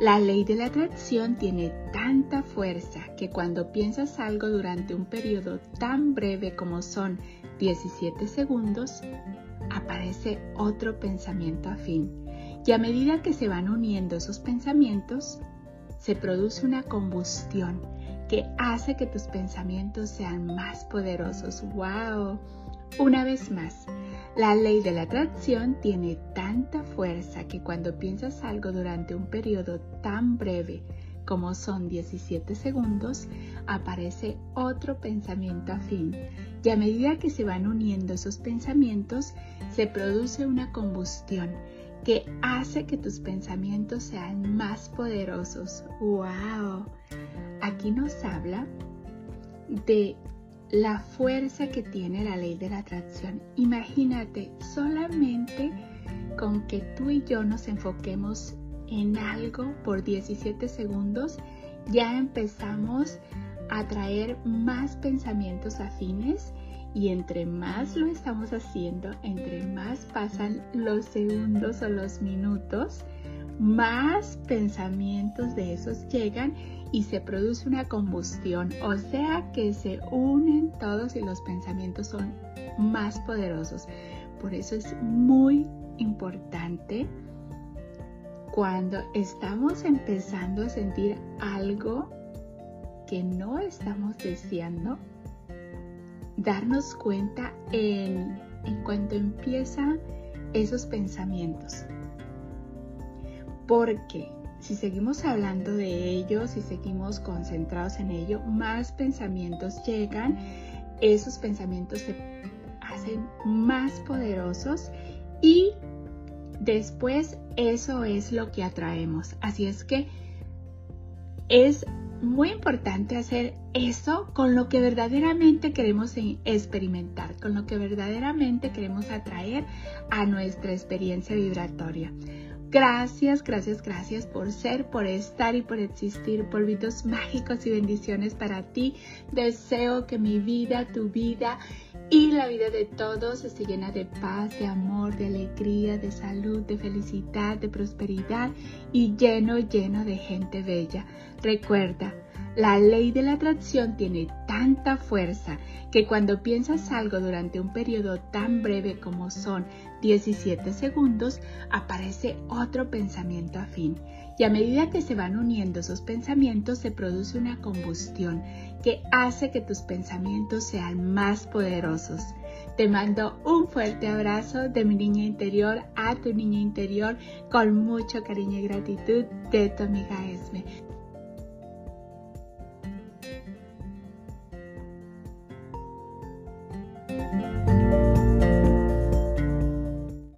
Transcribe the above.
la ley de la atracción tiene tanta fuerza que cuando piensas algo durante un periodo tan breve como son 17 segundos, aparece otro pensamiento afín. Y a medida que se van uniendo esos pensamientos, se produce una combustión que hace que tus pensamientos sean más poderosos. ¡Wow! Una vez más, la ley de la atracción tiene tanta fuerza que cuando piensas algo durante un periodo tan breve como son 17 segundos, aparece otro pensamiento afín. Y a medida que se van uniendo esos pensamientos, se produce una combustión que hace que tus pensamientos sean más poderosos. ¡Wow! Aquí nos habla de la fuerza que tiene la ley de la atracción. Imagínate solamente con que tú y yo nos enfoquemos en algo por 17 segundos, ya empezamos a traer más pensamientos afines y entre más lo estamos haciendo, entre más pasan los segundos o los minutos, más pensamientos de esos llegan y se produce una combustión, o sea que se unen todos y los pensamientos son más poderosos. Por eso es muy importante cuando estamos empezando a sentir algo que no estamos deseando, darnos cuenta en, en cuanto empiezan esos pensamientos. Porque si seguimos hablando de ello, si seguimos concentrados en ello, más pensamientos llegan, esos pensamientos se hacen más poderosos y después eso es lo que atraemos. Así es que es muy importante hacer eso con lo que verdaderamente queremos experimentar, con lo que verdaderamente queremos atraer a nuestra experiencia vibratoria. Gracias, gracias, gracias por ser, por estar y por existir. Polvitos mágicos y bendiciones para ti. Deseo que mi vida, tu vida y la vida de todos esté llena de paz, de amor, de alegría, de salud, de felicidad, de prosperidad y lleno, lleno de gente bella. Recuerda, la ley de la atracción tiene tanta fuerza que cuando piensas algo durante un periodo tan breve como son 17 segundos, aparece otro pensamiento afín. Y a medida que se van uniendo esos pensamientos, se produce una combustión que hace que tus pensamientos sean más poderosos. Te mando un fuerte abrazo de mi niña interior a tu niña interior con mucho cariño y gratitud de tu amiga Esme. Bye.